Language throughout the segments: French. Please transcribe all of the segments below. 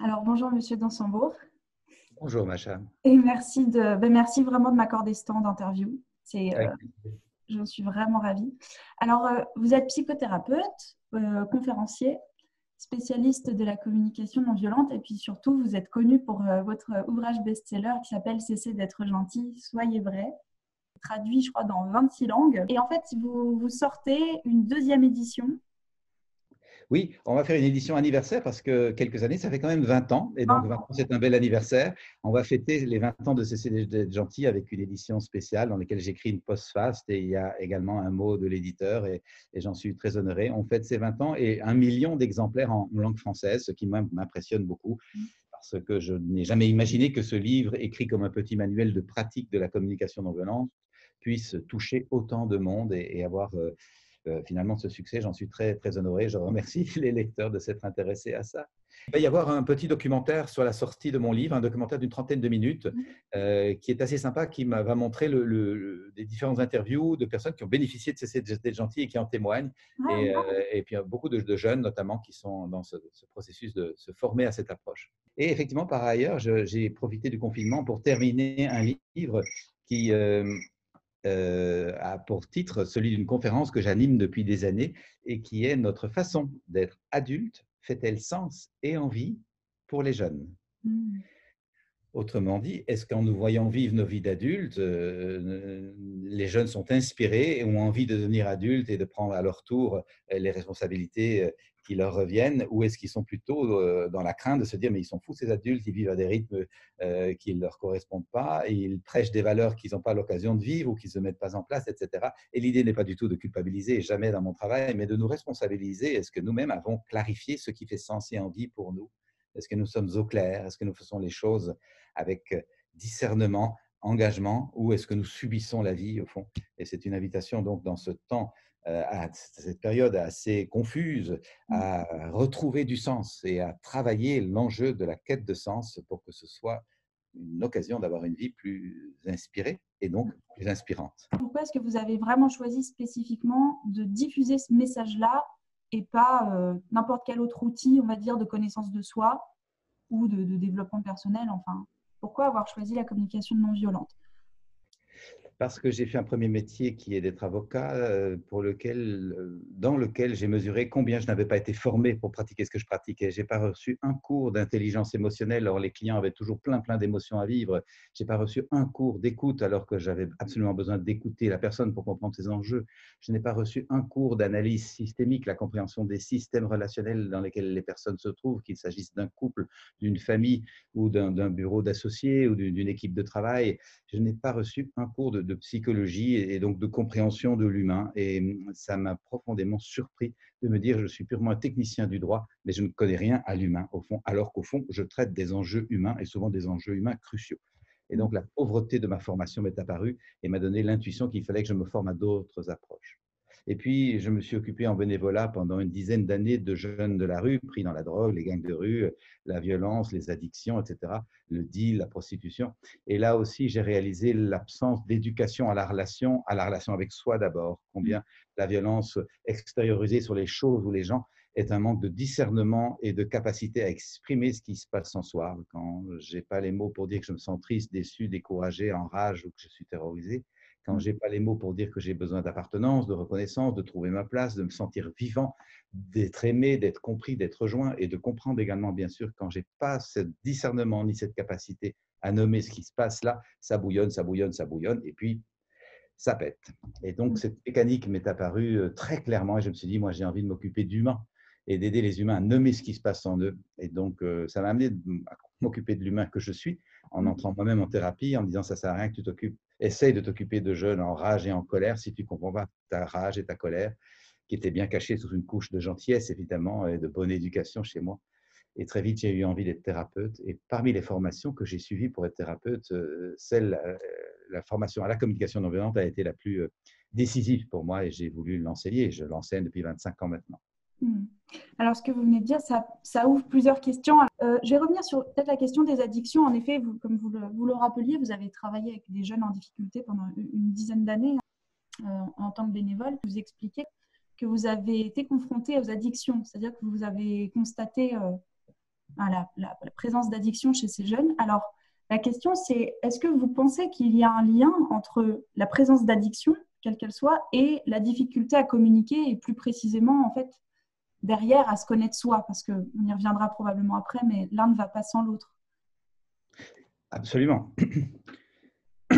Alors bonjour Monsieur Dansembourg. Bonjour Macha. Et merci, de, ben, merci vraiment de m'accorder ce temps d'interview. C'est, euh, je suis vraiment ravie. Alors euh, vous êtes psychothérapeute, euh, conférencier, spécialiste de la communication non violente et puis surtout vous êtes connu pour votre ouvrage best-seller qui s'appelle Cessez d'être gentil, soyez vrai traduit, je crois, dans 26 langues. Et en fait, vous, vous sortez une deuxième édition oui, on va faire une édition anniversaire parce que quelques années, ça fait quand même 20 ans. Et donc, 20 ans, c'est un bel anniversaire. On va fêter les 20 ans de Cessez d'être gentil avec une édition spéciale dans laquelle j'écris une post-fast et il y a également un mot de l'éditeur et, j'en suis très honoré. On fête ces 20 ans et un million d'exemplaires en langue française, ce qui m'impressionne beaucoup parce que je n'ai jamais imaginé que ce livre, écrit comme un petit manuel de pratique de la communication non violente, puisse toucher autant de monde et, avoir euh, euh, finalement ce succès. J'en suis très, très honoré. Je remercie les lecteurs de s'être intéressés à ça. Il va y avoir un petit documentaire sur la sortie de mon livre, un documentaire d'une trentaine de minutes, mmh. euh, qui est assez sympa, qui va montrer le, des différentes interviews de personnes qui ont bénéficié de ces d'être gentil et qui en témoignent. Ah, et, et, puis beaucoup de, jeunes, notamment, qui sont dans ce, processus de se former à cette approche. Et effectivement, par ailleurs, j'ai profité du confinement pour terminer un livre qui, euh, a pour titre celui d'une conférence que j'anime depuis des années et qui est Notre façon d'être adulte fait-elle sens et envie pour les jeunes? Mmh. Autrement dit, est-ce qu'en nous voyant vivre nos vies d'adultes, euh, les jeunes sont inspirés et ont envie de devenir adultes et de prendre à leur tour les responsabilités qui leur reviennent ou est-ce qu'ils sont plutôt euh, dans la crainte de se dire mais ils sont fous ces adultes, ils vivent à des rythmes euh, qui ne leur correspondent pas et ils prêchent des valeurs qu'ils n'ont pas l'occasion de vivre ou qu'ils ne mettent pas en place, etc. Et l'idée n'est pas du tout de culpabiliser, jamais dans mon travail, mais de nous responsabiliser. Est-ce que nous-mêmes avons clarifié ce qui fait sens et envie pour nous? Est-ce que nous sommes au clair? Est-ce que nous faisons les choses avec discernement engagement ou est-ce que nous subissons la vie au fond? Et c'est une invitation donc dans ce temps euh, à cette période assez confuse, mmh. à retrouver du sens et à travailler l'enjeu de la quête de sens pour que ce soit une occasion d'avoir une vie plus inspirée et donc mmh. plus inspirante. Pourquoi est-ce que vous avez vraiment choisi spécifiquement de diffuser ce message-là et pas euh, n'importe quel autre outil, on va dire, de connaissance de soi ou de, de développement personnel Enfin, pourquoi avoir choisi la communication non violente? Parce que j'ai fait un premier métier qui est d'être avocat, euh, pour lequel, euh, dans lequel j'ai mesuré combien je n'avais pas été formé pour pratiquer ce que je pratiquais. J'ai pas reçu un cours d'intelligence émotionnelle, alors les clients avaient toujours plein plein d'émotions à vivre. J'ai pas reçu un cours d'écoute, alors que j'avais absolument besoin d'écouter la personne pour comprendre ses enjeux. Je n'ai pas reçu un cours d'analyse systémique, la compréhension des systèmes relationnels dans lesquels les personnes se trouvent, qu'il s'agisse d'un couple, d'une famille ou d'un bureau d'associés ou d'une équipe de travail. Je n'ai pas reçu un cours de de psychologie et donc de compréhension de l'humain. Et hum, ça m'a profondément surpris de me dire, je suis purement un technicien du droit, mais je ne connais rien à l'humain, au fond, alors qu'au fond, je traite des enjeux humains et souvent des enjeux humains cruciaux. Et donc, la pauvreté de ma formation m'est apparue et m'a donné l'intuition qu'il fallait que je me forme à d'autres approches. Et puis, je me suis occupé en bénévolat pendant une dizaine d'années de jeunes de la rue, pris dans la drogue, les gangs de rue, la violence, les addictions, etc., le deal, la prostitution. Et là aussi, j'ai réalisé l'absence d'éducation à la relation, à la relation avec soi d'abord, combien la violence extériorisée sur les choses ou les gens est un manque de discernement et de capacité à exprimer ce qui se passe en soi. Quand j'ai pas les mots pour dire que je me sens triste, déçu, découragé, en rage ou que je suis terrorisé, quand j'ai pas les mots pour dire que j'ai besoin d'appartenance, de reconnaissance, de trouver ma place, de me sentir vivant, d'être aimé, d'être compris, d'être rejoint et de comprendre également, bien sûr, quand j'ai pas ce discernement ni cette capacité à nommer ce qui se passe là, ça bouillonne, ça bouillonne, ça bouillonne, et puis ça pète. Et donc, mmh. cette mécanique m'est apparue euh, très clairement et je me suis dit, moi, j'ai envie de m'occuper d'humains et d'aider les humains à nommer ce qui se passe en eux. Et donc, euh, ça m'a amené à m'occuper de l'humain que je suis en mmh. entrant moi-même en thérapie, en me disant, ça sert à rien que tu t'occupes essaye de t'occuper de jeunes en rage et en colère si tu ne comprends pas ta rage et ta colère, qui étaient bien cachées sous une couche de gentillesse, évidemment, et de bonne éducation chez moi. Et très vite, j'ai eu envie d'être thérapeute. Et parmi les formations que j'ai suivies pour être thérapeute, euh, celle, euh, la formation à la communication non violente a été la plus euh, décisive pour moi et j'ai voulu l'enseigner. Je l'enseigne depuis 25 ans maintenant. Hmm. Alors, ce que vous venez de dire, ça, ouvre plusieurs questions. Euh, je vais revenir sur peut-être la question des addictions. En effet, comme vous le, rappeliez, vous avez travaillé avec des jeunes en difficulté pendant une dizaine d'années euh, en tant que bénévole. Vous expliquez que vous avez été confronté aux addictions, c'est-à-dire que vous avez constaté euh, la, la, présence d'addiction chez ces jeunes. Alors, la question, c'est est-ce que vous pensez qu'il y a un lien entre la présence d'addiction, quelle qu'elle soit, et la difficulté à communiquer et plus précisément, en fait, derrière, à se connaître soi Parce qu'on y reviendra probablement après, mais l'un ne va pas sans l'autre. Absolument.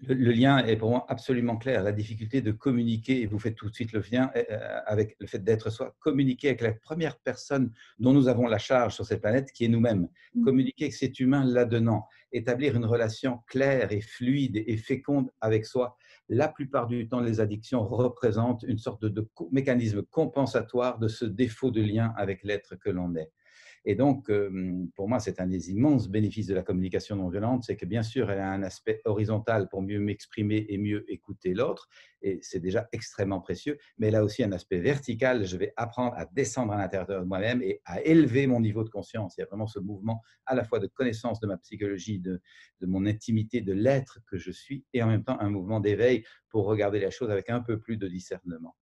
Le, lien est pour moi absolument clair. La difficulté de communiquer, et vous faites tout de suite le lien euh, avec le fait d'être soi, communiquer avec la première personne dont nous avons la charge sur cette planète, qui est nous-mêmes. Mm. Communiquer avec cet humain là-dedans, établir une relation claire et fluide et féconde avec soi. La plupart du temps, les addictions représentent une sorte de mécanisme compensatoire de ce défaut de lien avec l'être que l'on est. Et donc, pour moi, c'est un des immenses bénéfices de la communication non violente, c'est que bien sûr, elle a un aspect horizontal pour mieux m'exprimer et mieux écouter l'autre, et c'est déjà extrêmement précieux, mais elle a aussi un aspect vertical, je vais apprendre à descendre à l'intérieur de moi-même et à élever mon niveau de conscience. Il y a vraiment ce mouvement à la fois de connaissance de ma psychologie, de, de mon intimité, de l'être que je suis, et en même temps un mouvement d'éveil pour regarder la chose avec un peu plus de discernement.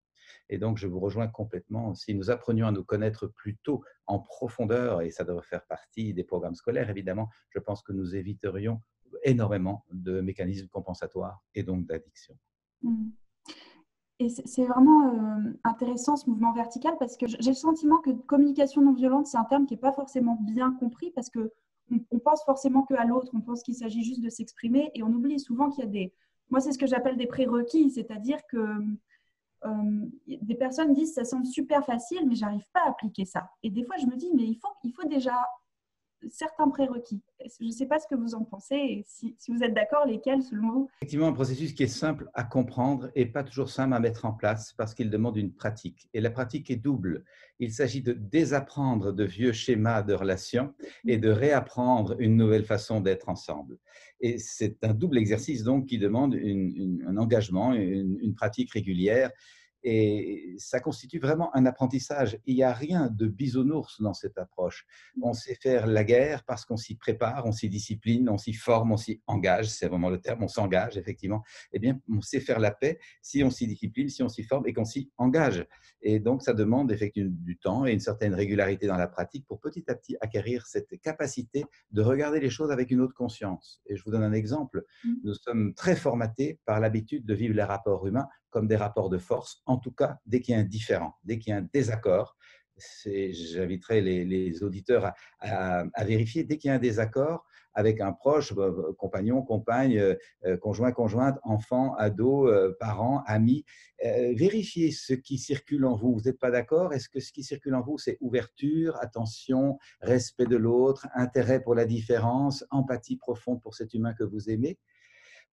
Et donc, je vous rejoins complètement. Si nous apprenions à nous connaître plus tôt en profondeur, et ça devrait faire partie des programmes scolaires, évidemment, je pense que nous éviterions énormément de mécanismes compensatoires et donc d'addiction. Mmh. Et c'est vraiment euh, intéressant ce mouvement vertical parce que j'ai le sentiment que communication non violente, c'est un terme qui n'est pas forcément bien compris parce que on, pense forcément qu'à l'autre, on pense qu'il s'agit juste de s'exprimer et on oublie souvent qu'il y a des. Moi, c'est ce que j'appelle des prérequis, c'est-à-dire que euh, des personnes disent ça semble super facile, mais j'arrive pas à appliquer ça. Et des fois, je me dis, mais il faut, il faut déjà certains prérequis. Je ne sais pas ce que vous en pensez si, vous êtes d'accord, lesquels selon vous? Effectivement, un processus qui est simple à comprendre et pas toujours simple à mettre en place parce qu'il demande une pratique. Et la pratique est double. Il s'agit de désapprendre de vieux schémas de relations et de réapprendre une nouvelle façon d'être ensemble. Et c'est un double exercice donc qui demande un engagement, une pratique régulière et ça constitue vraiment un apprentissage. Il n'y a rien de bisounours dans cette approche. On sait faire la guerre parce qu'on s'y prépare, on s'y discipline, on s'y forme, on s'y engage. C'est vraiment le terme, on s'engage, effectivement. Eh bien, on sait faire la paix si on s'y discipline, si on s'y forme et qu'on s'y engage. Et donc, ça demande effectivement du temps et une certaine régularité dans la pratique pour petit à petit acquérir cette capacité de regarder les choses avec une autre conscience. Et je vous donne un exemple. Mmh. Nous sommes très formatés par l'habitude de vivre les rapports humains comme des rapports de force, en tout cas dès qu'il y a un différent, dès qu'il y a un désaccord. J'inviterai les, auditeurs à, vérifier dès qu'il y a un désaccord avec un proche, euh, compagnon, compagne, euh, conjoint, conjointe, enfant, ado, euh, parent, ami. vérifiez ce qui circule en vous. Vous n'êtes pas d'accord? Est-ce que ce qui circule en vous, c'est ouverture, attention, respect de l'autre, intérêt pour la différence, empathie profonde pour cet humain que vous aimez?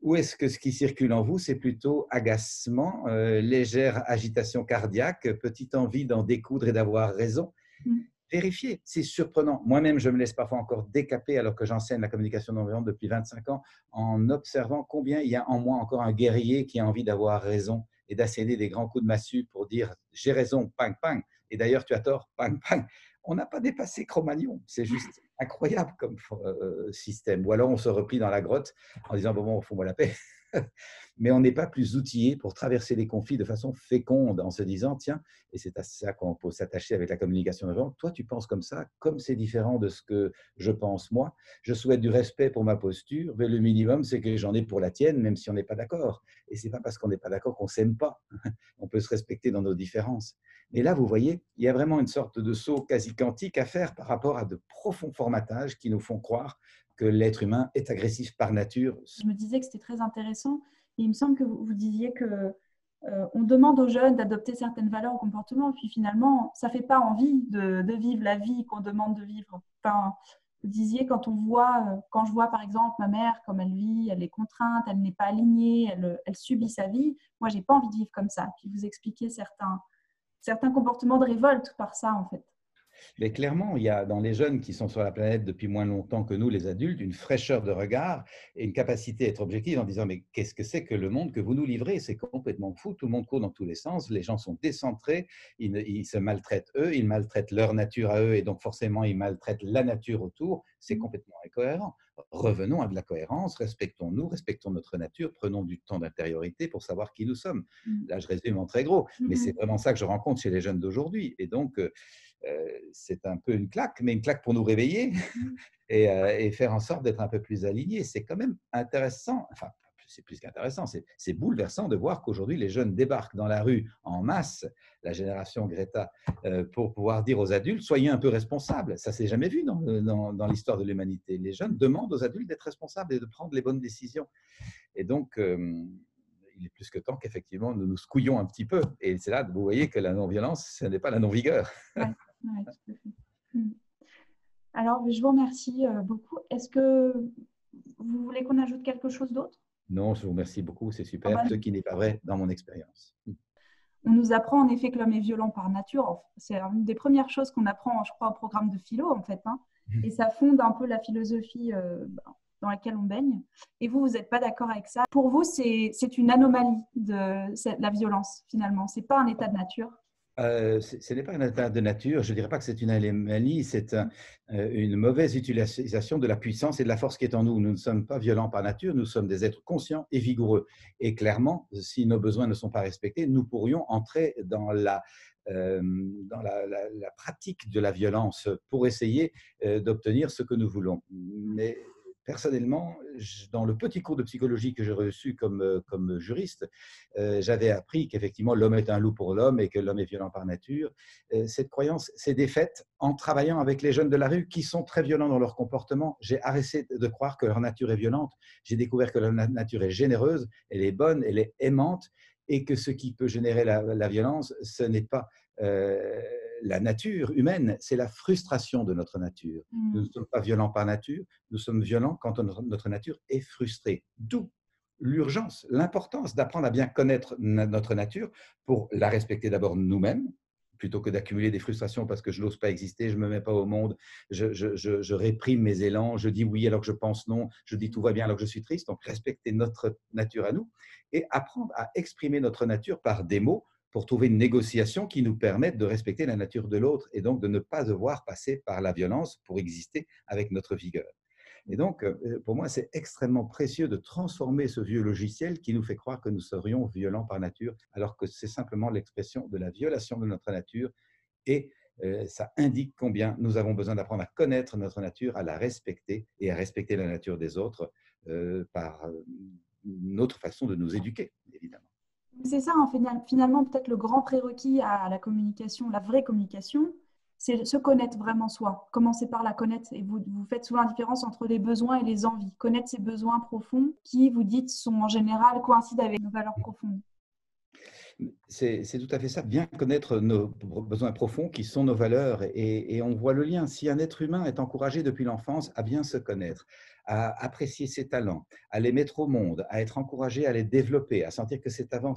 Ou est-ce que ce qui circule en vous, c'est plutôt agacement, euh, légère agitation cardiaque, petite envie d'en découdre et d'avoir raison? Mm. Vérifiez, c'est surprenant. Moi-même, je me laisse parfois encore décaper alors que j'enseigne la communication non violente depuis 25 ans en observant combien il y a en moi encore un guerrier qui a envie d'avoir raison et d'asséner des grands coups de massue pour dire j'ai raison, pang, pang. Et d'ailleurs, tu as tort, pang, pang. On n'a pas dépassé Cro-Magnon. C'est juste incroyable comme euh, système. Ou alors on se replie dans la grotte en disant bon, bon fous-moi la paix. Mais on n'est pas plus outillé pour traverser les conflits de façon féconde en se disant tiens, et c'est à ça qu'on peut s'attacher avec la communication de Toi, tu penses comme ça, comme c'est différent de ce que je pense moi. Je souhaite du respect pour ma posture, mais le minimum, c'est que j'en ai pour la tienne, même si on n'est pas d'accord. Et c'est pas parce qu'on n'est pas d'accord qu'on s'aime pas. on peut se respecter dans nos différences. Et là, vous voyez, il y a vraiment une sorte de saut quasi quantique à faire par rapport à de profonds formatages qui nous font croire que l'être humain est agressif par nature. Je me disais que c'était très intéressant. Il me semble que vous, disiez que euh, on demande aux jeunes d'adopter certaines valeurs ou comportements, puis finalement, ça fait pas envie de, vivre la vie qu'on demande de vivre. Vous disiez quand on voit, euh, quand je vois par exemple ma mère comme elle vit, elle est contrainte, elle n'est pas alignée, elle, elle subit sa vie. Moi, j'ai pas envie de vivre comme ça. Puis vous expliquez certains certains comportements de révolte par ça, en fait. Mais clairement, il y a dans les jeunes qui sont sur la planète depuis moins longtemps que nous, les adultes, une fraîcheur de regard et une capacité à être objectif en disant Mais qu'est-ce que c'est que le monde que vous nous livrez? C'est complètement fou, tout le monde court dans tous les sens, les gens sont décentrés, ils, se maltraitent eux, ils maltraitent leur nature à eux et donc forcément ils maltraitent la nature autour. C'est complètement incohérent. Revenons à de la cohérence, respectons-nous, respectons notre nature, prenons du temps d'intériorité pour savoir qui nous sommes. Mmh. Là, je résume en très gros, mais mmh c'est vraiment ça que je rencontre chez les jeunes d'aujourd'hui. Et donc, euh, c'est un peu une claque, mais une claque pour nous réveiller mmh. et, et faire en sorte d'être un peu plus alignés. C'est quand même intéressant, enfin c'est plus qu'intéressant, c'est bouleversant de voir qu'aujourd'hui les jeunes débarquent dans la rue en masse, la génération Greta, euh, pour pouvoir dire aux adultes soyez un peu responsables. Ça s'est jamais vu dans, dans, l'histoire de l'humanité. Les jeunes demandent aux adultes d'être responsables et de prendre les bonnes décisions. Et donc, euh, il est plus que temps qu'effectivement nous nous secouillons un petit peu. Et c'est là que vous voyez que la non-violence, ce n'est pas la non-vigueur. Hmm. Alors, je vous remercie euh, beaucoup. Est-ce que vous voulez qu'on ajoute quelque chose d'autre? Non, je vous remercie beaucoup, c'est super, ah bah, ce qui n'est pas vrai dans mon expérience. On nous apprend en effet que l'homme est violent par nature. C'est une des premières choses qu'on apprend, je crois, au programme de philo, en fait. Hein. Et ça fonde un peu la philosophie euh, dans laquelle on baigne. Et vous, vous n'êtes pas d'accord avec ça? Pour vous, c'est une anomalie de la violence, finalement. Ce n'est pas un état de nature. Euh, ce n'est pas un état de nature, je ne dirais pas que c'est une anomalie, c'est euh, une mauvaise utilisation de la puissance et de la force qui est en nous. Nous ne sommes pas violents par nature, nous sommes des êtres conscients et vigoureux. Et clairement, si nos besoins ne sont pas respectés, nous pourrions entrer dans la, euh, pratique de la violence pour essayer d'obtenir ce que nous voulons. Personnellement, dans le petit cours de psychologie que j'ai reçu comme, euh, comme juriste, euh, j'avais appris qu'effectivement l'homme est un loup pour l'homme et que l'homme est violent par nature. Euh, cette croyance s'est défaite en travaillant avec les jeunes de la rue qui sont très violents dans leur comportement. J'ai arrêté de croire que leur nature est violente. J'ai découvert que leur nature est généreuse, elle est bonne, elle est aimante et que ce qui peut générer la, violence, ce n'est pas la nature humaine, c'est la frustration de notre nature. Nous ne mmh. sommes pas violents par nature, nous sommes violents quand notre nature est frustrée. D'où l'urgence, l'importance d'apprendre à bien connaître notre nature pour la respecter d'abord nous-mêmes, plutôt que d'accumuler des frustrations parce que je n'ose pas exister, je ne me mets pas au monde, je, réprime mes élans, je dis oui alors que je pense non, je dis tout va bien alors que je suis triste. Donc respecter notre nature à nous et apprendre à exprimer notre nature par des mots pour trouver une négociation qui nous permette de respecter la nature de l'autre et donc de ne pas devoir passer par la violence pour exister avec notre vigueur. Et donc, euh, pour moi, c'est extrêmement précieux de transformer ce vieux logiciel qui nous fait croire que nous serions violents par nature, alors que c'est simplement l'expression de la violation de notre nature. Et euh, ça indique combien nous avons besoin d'apprendre à connaître notre nature, à la respecter et à respecter la nature des autres euh, par notre façon de nous éduquer, évidemment. C'est ça, hein, finalement, peut-être le grand prérequis à la communication, la vraie communication, c'est se connaître vraiment soi. Commencer par la connaître. Et vous, faites souvent la différence entre les besoins et les envies. Connaître ses besoins profonds qui, vous dites, sont en général coïncident avec nos valeurs profondes. C'est tout à fait ça, bien connaître nos besoins profonds qui sont nos valeurs. Et on voit le lien. Si un être humain est encouragé depuis l'enfance à bien se connaître, à apprécier ses talents, à les mettre au monde, à être encouragé à les développer, à sentir que ces talents,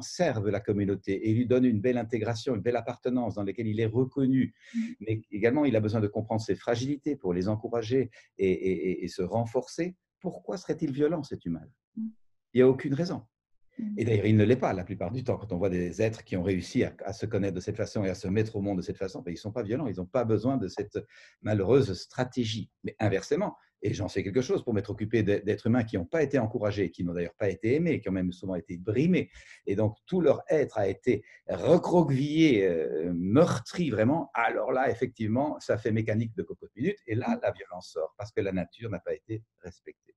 servent la communauté et lui donnent une belle intégration, une belle appartenance dans laquelle il est reconnu. Mmh. Mais également, il a besoin de comprendre ses fragilités pour les encourager et, se renforcer. Pourquoi serait-il violent, cet humain? Mmh. Il n'y a aucune raison. Mmh. Et d'ailleurs, il ne l'est pas la plupart du temps. Quand on voit des êtres qui ont réussi à, se connaître de cette façon et à se mettre au monde de cette façon, ben, ils ne sont pas violents, ils n'ont pas besoin de cette malheureuse stratégie. Mais inversement, et j'en sais quelque chose pour m'être occupé d'êtres humains qui n'ont pas été encouragés, qui n'ont d'ailleurs pas été aimés, qui ont même souvent été brimés. Et donc, tout leur être a été recroquevillé, euh, meurtri vraiment. Alors là, effectivement, ça fait mécanique de cocotte minute. Et là, la violence sort parce que la nature n'a pas été respectée.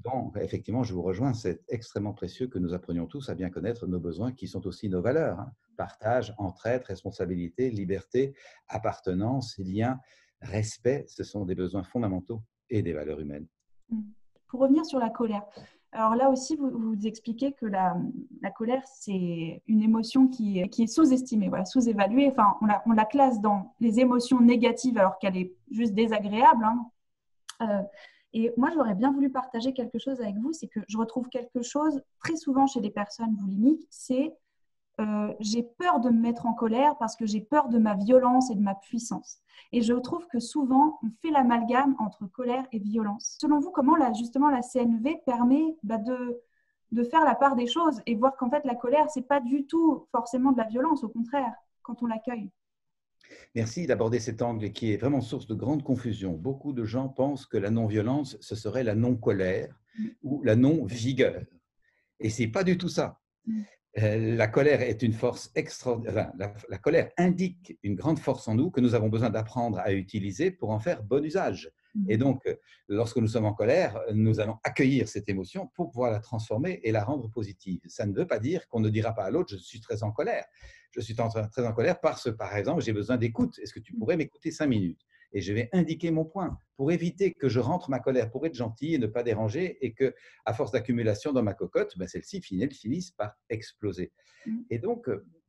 Donc, effectivement, je vous rejoins, c'est extrêmement précieux que nous apprenions tous à bien connaître nos besoins qui sont aussi nos valeurs. Hein. Partage, entraide, responsabilité, liberté, appartenance, lien, respect, ce sont des besoins fondamentaux et des valeurs humaines. Mmh. Pour revenir sur la colère, alors là aussi, vous, vous expliquez que la, colère, c'est une émotion qui qui est sous-estimée, sous-évaluée. Enfin, on la, on la, classe dans les émotions négatives alors qu'elle est juste désagréable. Hein. Euh, et moi, j'aurais bien voulu partager quelque chose avec vous, c'est que je retrouve quelque chose très souvent chez les personnes boulimiques, c'est euh, j'ai peur de me mettre en colère parce que j'ai peur de ma violence et de ma puissance. Et je trouve que souvent, on fait l'amalgame entre colère et violence. Selon vous, comment justement la CNV permet bah, de, de faire la part des choses et voir qu'en fait, la colère, c'est pas du tout forcément de la violence, au contraire, quand on l'accueille? Merci d'aborder cet angle qui est vraiment source de grande confusion. Beaucoup de gens pensent que la non-violence, ce serait la non-colère mm. ou la non-vigueur. Et c'est pas du tout ça. Mm. Euh, la colère est une force extraordinaire. la, colère indique une grande force en nous que nous avons besoin d'apprendre à utiliser pour en faire bon usage. Et mhm. donc, lorsque nous sommes en colère, nous allons accueillir cette émotion pour pouvoir la transformer et la rendre positive. Ça ne veut pas dire qu'on ne dira pas à l'autre, je suis très en colère. Je suis très en colère parce que, par exemple, j'ai besoin d'écoute. Est-ce que tu pourrais m'écouter cinq minutes? Et je vais indiquer mon point pour éviter que je rentre ma colère, pour être gentil et ne pas déranger, et que, à force d'accumulation dans ma cocotte, ben celle-ci finisse par exploser. Mmh. Et donc,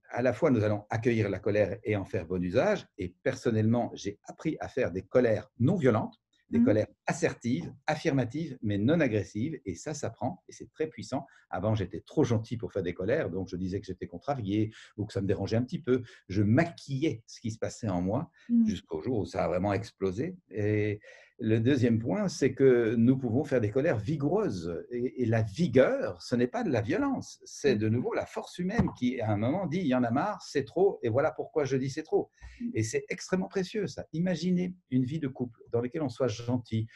à la fois, nous allons accueillir la colère et en faire bon usage. Et personnellement, j'ai appris à faire des colères non violentes des mmh. colères assertives, affirmatives, mais non agressives. Et ça s'apprend et c'est très puissant. Avant, j'étais trop gentil pour faire des colères, donc je disais que j'étais contrarié ou que ça me dérangeait un petit peu. Je maquillais ce qui se passait en moi mmh. jusqu'au jour où ça a vraiment explosé. Et le deuxième point, c'est que nous pouvons faire des colères vigoureuses. Et, la vigueur, ce n'est pas de la violence, c'est de nouveau la force humaine qui, à un moment, dit il y en a marre, c'est trop, et voilà pourquoi je dis c'est trop. Et c'est extrêmement précieux, ça. Imaginez une vie de couple dans laquelle on soit gentil,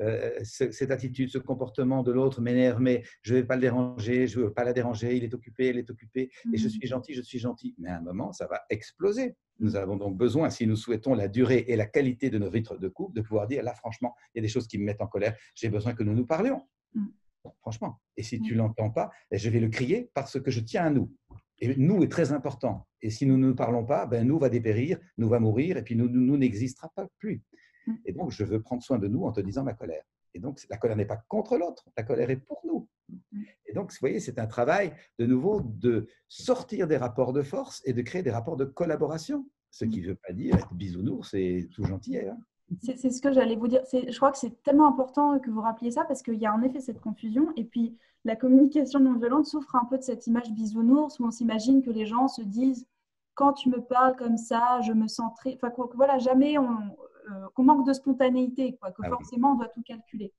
euh, cette attitude, ce comportement de l'autre m'énerve, mais je ne vais pas le déranger, je ne veux pas la déranger, il est occupé, elle est occupée, et je mmh. suis gentil, je suis gentil. Mais à un moment, ça va exploser. Nous avons donc besoin, si nous souhaitons la durée et la qualité de nos vitres de couple, de pouvoir dire, là, franchement, il y a des choses qui me mettent en colère, j'ai besoin que nous nous parlions. Mmh. Franchement. Et si tu ne l'entends pas, ben, je vais le crier parce que je tiens à nous. Et nous est très important. Et si nous ne nous parlons pas, ben, nous va dépérir, nous va mourir, et puis nous, nous n'existera pas plus. Mmh. Et donc, je veux prendre soin de nous en te disant ma colère. Et donc, la colère n'est pas contre l'autre, la colère est pour nous. Mmh. Et donc, vous voyez, c'est un travail de nouveau de sortir des rapports de force et de créer des rapports de collaboration. Ce qui ne mmh. veut pas dire être bisounours c'est tout gentil. Hein. C'est ce que j'allais vous dire. Je crois que c'est tellement important que vous rappeliez ça parce qu'il y a en effet cette confusion. Et puis, la communication non violente souffre un peu de cette image bisounours où on s'imagine que les gens se disent quand tu me parles comme ça, je me sens très. Enfin, voilà, jamais on, qu'on manque de spontanéité, quoi, que ah forcément on doit tout calculer.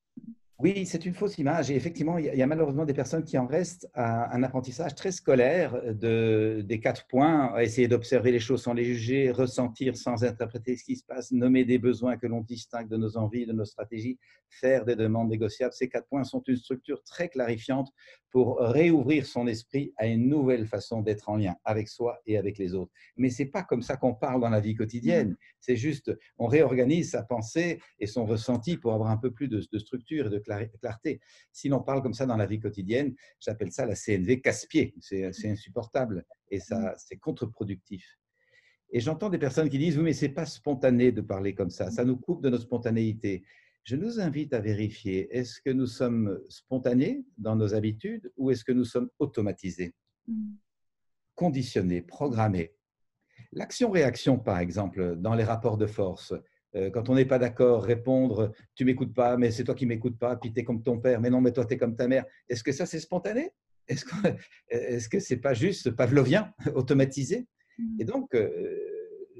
Oui, c'est une fausse image. Et effectivement, il y a malheureusement des personnes qui en restent à un apprentissage très scolaire de, des quatre points, essayer d'observer les choses sans les juger, ressentir sans interpréter ce qui se passe, nommer des besoins que l'on distingue de nos envies, de nos stratégies, faire des demandes négociables. Ces quatre points sont une structure très clarifiante pour réouvrir son esprit à une nouvelle façon d'être en lien avec soi et avec les autres. Mais c'est pas comme ça qu'on parle dans la vie quotidienne. Mmh. C'est juste, on réorganise sa pensée et son ressenti pour avoir un peu plus de, de structure et de clarté. Si l'on parle comme ça dans la vie quotidienne, j'appelle ça la CNV casse-pied. C'est insupportable et ça, mmh. c'est contre-productif. Et j'entends des personnes qui disent, oui, mais c'est pas spontané de parler comme ça, ça nous coupe de notre spontanéité. Je nous invite à vérifier, est-ce que nous sommes spontanés dans nos habitudes ou est-ce que nous sommes automatisés, mmh. conditionnés, programmés L'action-réaction, par exemple, dans les rapports de force, quand on n'est pas d'accord, répondre tu m'écoutes pas, mais c'est toi qui m'écoutes pas, puis tu es comme ton père, mais non, mais toi tu es comme ta mère. Est-ce que ça c'est spontané? Est-ce que ce n'est pas juste pavlovien, automatisé? Mmh. Et donc, euh,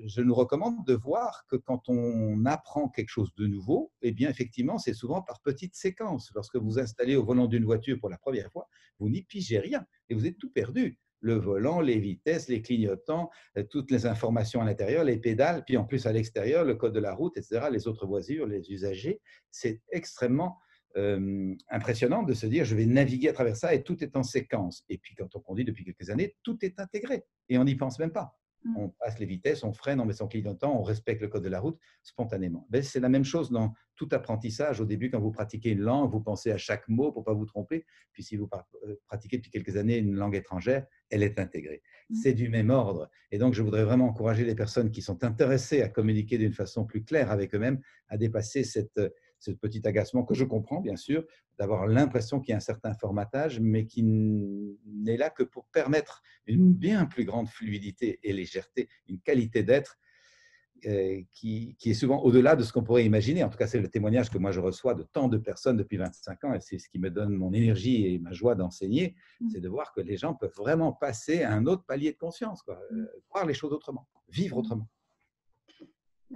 je nous recommande de voir que quand on apprend quelque chose de nouveau, eh bien effectivement, c'est souvent par petites séquences. Lorsque vous installez au volant d'une voiture pour la première fois, vous n'y pigez rien et vous êtes tout perdu le volant, les vitesses, les clignotants, euh, toutes les informations à l'intérieur, les pédales, puis en plus à l'extérieur, le code de la route, etc., les autres voitures, les usagers. C'est extrêmement euh, impressionnant de se dire je vais naviguer à travers ça et tout est en séquence. Et puis quand on conduit depuis quelques années, tout est intégré et on n'y pense même pas. Mmh. On passe les vitesses, on freine, on met son clignotant, on respecte le code de la route spontanément. Ben, c'est la même chose dans tout apprentissage. Au début, quand vous pratiquez une langue, vous pensez à chaque mot pour ne pas vous tromper. Puis si vous euh, pratiquez depuis quelques années une langue étrangère, elle est intégrée. Mmh. C'est du même ordre. Et donc, je voudrais vraiment encourager les personnes qui sont intéressées à communiquer d'une façon plus claire avec eux-mêmes, à dépasser cette, ce petit agacement que je comprends, bien sûr, d'avoir l'impression qu'il y a un certain formatage, mais qui n'est là que pour permettre une bien plus grande fluidité et légèreté, une qualité d'être euh, qui, qui, est souvent au-delà de ce qu'on pourrait imaginer. En tout cas, c'est le témoignage que moi je reçois de tant de personnes depuis 25 ans, et c'est ce qui me donne mon énergie et ma joie d'enseigner, mmh. c'est de voir que les gens peuvent vraiment passer à un autre palier de conscience, quoi, mmh. euh, voir les choses autrement, vivre mmh.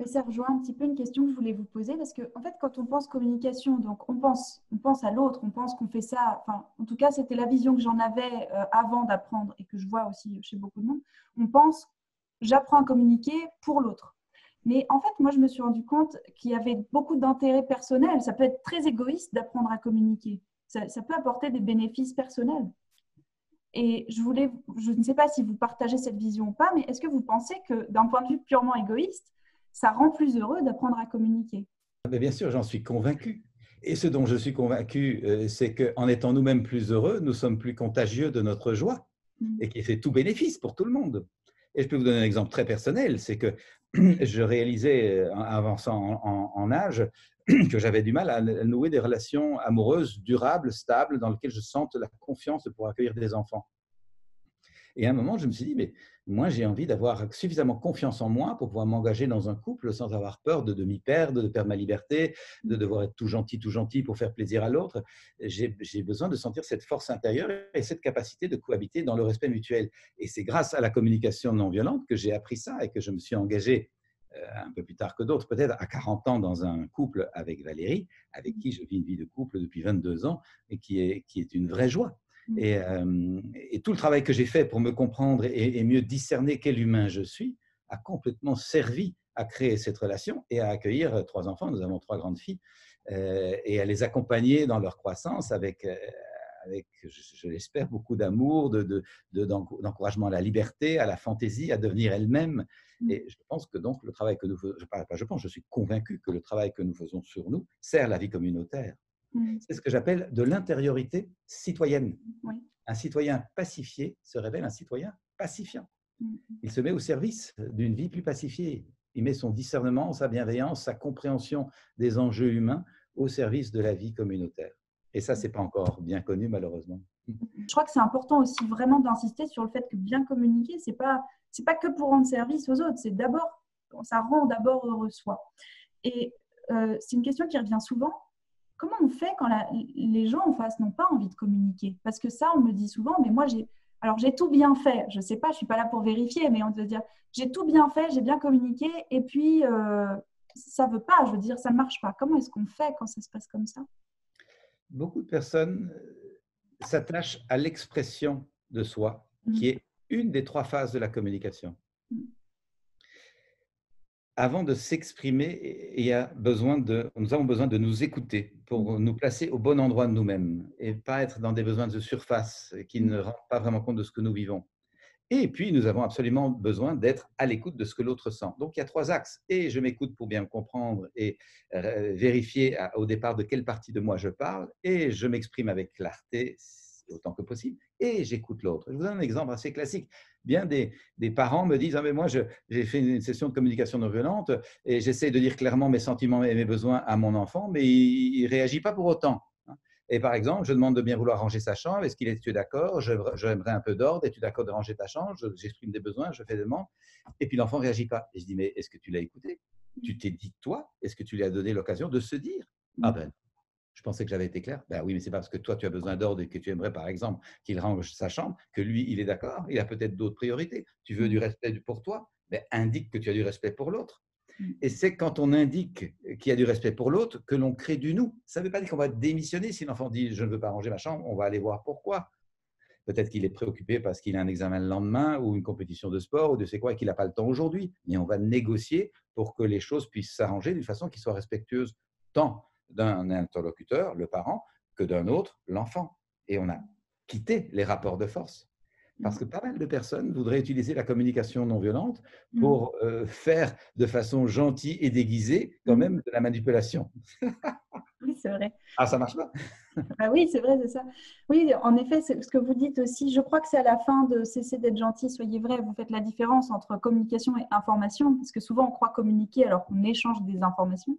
Autrement ça rejoint un petit peu une question que je voulais vous poser parce que, en fait, quand on pense communication, donc on pense, on pense à l'autre, on pense qu'on fait ça. Enfin, en tout cas, c'était la vision que j'en avais euh, avant d'apprendre et que je vois aussi chez beaucoup de monde. On pense, j'apprends à communiquer pour l'autre. Mais en fait, moi, je me suis rendu compte qu'il y avait beaucoup d'intérêts personnels. Ça peut être très égoïste d'apprendre à communiquer. Ça, ça peut apporter des bénéfices personnels. Et je voulais, je ne sais pas si vous partagez cette vision ou pas, mais est-ce que vous pensez que d'un point de vue purement égoïste, ça rend plus heureux d'apprendre à communiquer ah, Bien sûr, j'en suis convaincu. Et ce dont je suis convaincu, euh, c'est qu'en étant nous-mêmes plus heureux, nous sommes plus contagieux de notre joie mm. et qui fait tout bénéfice pour tout le monde. Et je peux vous donner un exemple très personnel, c'est que je réalisais, euh, en avançant en, âge, que j'avais du mal à nouer des relations amoureuses durables, stables, dans lesquelles je sente la confiance pour accueillir des enfants. Et à un moment, je me suis dit, mais moi, j'ai envie d'avoir suffisamment confiance en moi pour pouvoir m'engager dans un couple sans avoir peur de, m'y perdre, de perdre ma liberté, de devoir être tout gentil, tout gentil pour faire plaisir à l'autre. J'ai besoin de sentir cette force intérieure et cette capacité de cohabiter dans le respect mutuel. Et c'est grâce à la communication non violente que j'ai appris ça et que je me suis engagé euh, un peu plus tard que d'autres, peut-être à 40 ans dans un couple avec Valérie, avec qui je vis une vie de couple depuis 22 ans et qui est, qui est une vraie joie. Mmh. Euh, et, tout le travail que j'ai fait pour me comprendre et, mieux discerner quel humain je suis a complètement servi à créer cette relation et à accueillir trois enfants. Nous avons trois grandes filles euh, et à les accompagner dans leur croissance avec, euh, avec je, l'espère, beaucoup d'amour, d'encouragement de, à la liberté, à la fantaisie, à devenir elle-même. Mmh. Et je pense que donc le travail que nous faisons, pas, je pense, je suis convaincu que le travail que nous faisons sur nous sert la vie communautaire. Mmh. C'est ce que j'appelle de l'intériorité citoyenne. Un citoyen pacifié se révèle un citoyen pacifiant. Mmh. Il se met au service d'une vie plus pacifiée. Il met son discernement, sa bienveillance, sa compréhension des enjeux humains au service de la vie communautaire. Et ça, c'est pas encore bien connu, malheureusement. Je crois que c'est important aussi vraiment d'insister sur le fait que bien communiquer, c'est pas c'est pas que pour rendre service aux autres, c'est d'abord ça rend d'abord heureux soi. Et euh, c'est une question qui revient souvent comment on fait quand les gens en face n'ont pas envie de communiquer? Parce que ça, on me dit souvent, mais moi, j'ai alors j'ai tout bien fait. Je ne sais pas, je ne suis pas là pour vérifier, mais on te dire, j'ai tout bien fait, j'ai bien communiqué, et puis euh, ça ne veut pas, je veux dire, ça ne marche pas. Comment est-ce qu'on fait quand ça se passe comme ça? Beaucoup de personnes euh, s'attachent à l'expression de soi, qui mmh. est une des trois phases de la communication. Mmh avant de s'exprimer, il y a besoin de, nous avons besoin de nous écouter pour nous placer au bon endroit de nous-mêmes et pas être dans des besoins de surface qui ne rendent pas vraiment compte de ce que nous vivons. Et puis, nous avons absolument besoin d'être à l'écoute de ce que l'autre sent. Donc, il y a trois axes. Et je m'écoute pour bien me comprendre et euh, vérifier au départ de quelle partie de moi je parle. Et je m'exprime avec clarté autant que possible, et j'écoute l'autre. Je vous donne un exemple assez classique. Bien des, des parents me disent, ah, mais moi, j'ai fait une session de communication non violente et j'essaie de dire clairement mes sentiments et mes besoins à mon enfant, mais il ne réagit pas pour autant. Hein. Et par exemple, je demande de bien vouloir ranger sa chambre. Est-ce qu'il est, tu d'accord J'aimerais un peu d'ordre. Es-tu d'accord de ranger ta chambre J'exprime des besoins, je fais des demandes. Et puis l'enfant ne réagit pas. Et je dis, mais est-ce que tu l'as écouté? Tu t'es dit, toi Est-ce que tu lui as donné l'occasion de se dire? Ah ben je pensais que j'avais été clair. Ben oui, mais c'est parce que toi, tu as besoin d'ordre et que tu aimerais, par exemple, qu'il range sa chambre, que lui, il est d'accord. Il a peut-être d'autres priorités. Tu veux du respect pour toi, ben, indique que tu as du respect pour l'autre. Mmh. Et c'est quand on indique qu'il y a du respect pour l'autre que l'on crée du nous. Ça ne veut pas dire qu'on va démissionner si l'enfant dit je ne veux pas ranger ma chambre, on va aller voir pourquoi. Peut-être qu'il est préoccupé parce qu'il a un examen le lendemain ou une compétition de sport ou de c'est quoi et qu'il n'a pas le temps aujourd'hui. Mais on va négocier pour que les choses puissent s'arranger d'une façon qui soit respectueuse tant d'un interlocuteur, le parent, que d'un autre, l'enfant. Et on a quitté les rapports de force. Parce que pas mal de personnes voudraient utiliser la communication non violente mmh. pour euh, faire de façon gentille et déguisée quand mmh. même de la manipulation. oui, c'est vrai. Ah, ça marche pas ah Oui, c'est vrai, c'est ça. Oui, en effet, ce que vous dites aussi. Je crois que c'est à la fin de cesser d'être gentil, soyez vrai. Vous faites la différence entre communication et information, parce que souvent on croit communiquer alors qu'on échange des informations.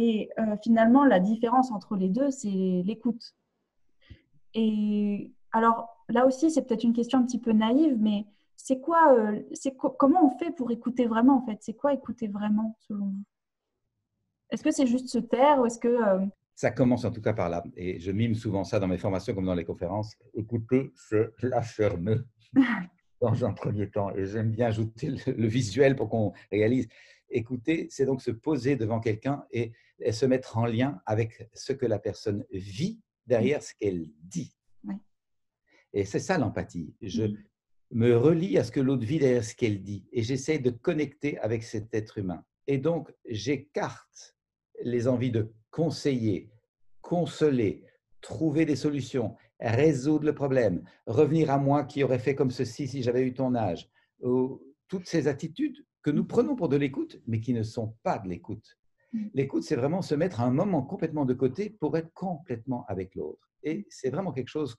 Et euh, finalement, la différence entre les deux, c'est l'écoute. Et alors, là aussi, c'est peut-être une question un petit peu naïve, mais c'est quoi, euh, c'est comment on fait pour écouter vraiment en fait? C'est quoi écouter vraiment selon vous? Est-ce que c'est juste se taire ou est-ce que euh, Ça commence en tout cas par là, et je mime souvent ça dans mes formations comme dans les conférences. Écouter, c'est la ferme dans un premier temps, et j'aime bien ajouter le visuel pour qu'on réalise. Écouter, c'est donc se poser devant quelqu'un et, se mettre en lien avec ce que la personne vit derrière ce qu'elle dit. Et c'est ça l'empathie. Je me relie à ce que l'autre vit derrière ce qu'elle dit et j'essaie de connecter avec cet être humain. Et donc, j'écarte les envies de conseiller, consoler, trouver des solutions résoudre le problème, revenir à moi qui aurait fait comme ceci si j'avais eu ton âge. Toutes ces attitudes que nous prenons pour de l'écoute, mais qui ne sont pas de l'écoute. Mm. L'écoute, c'est vraiment se mettre un moment complètement de côté pour être complètement avec l'autre. Et c'est vraiment quelque chose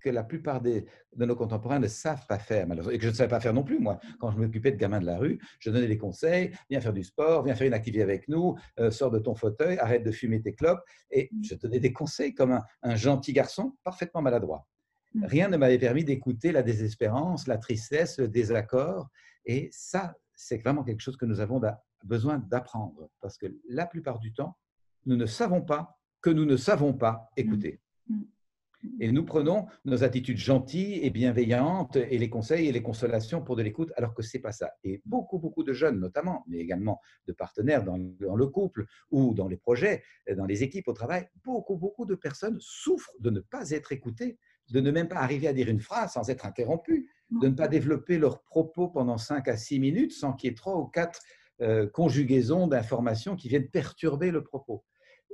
que la plupart des, de nos contemporains ne savent pas faire, malheureusement, et que je ne savais pas faire non plus, moi. Quand je m'occupais de gamins de la rue, je donnais des conseils, viens faire du sport, viens faire une activité avec nous, euh, sors de ton fauteuil, arrête de fumer tes clopes, et mm. je donnais des conseils comme un, un gentil garçon parfaitement maladroit. Mm. Rien ne m'avait permis d'écouter la désespérance, la tristesse, le désaccord, et ça, c'est vraiment quelque chose que nous avons besoin d'apprendre, parce que la plupart du temps, nous ne savons pas que nous ne savons pas écouter. Mm. Mm. Et nous prenons nos attitudes gentilles et bienveillantes et les conseils et les consolations pour de l'écoute, alors que ce n'est pas ça. Et beaucoup, beaucoup de jeunes, notamment, mais également de partenaires dans, le couple ou dans les projets, dans les équipes au travail, beaucoup, beaucoup de personnes souffrent de ne pas être écoutées, de ne même pas arriver à dire une phrase sans être interrompues, de ne pas développer leurs propos pendant 5 à 6 minutes sans qu'il y ait trois ou quatre euh, conjugaisons d'informations qui viennent perturber le propos.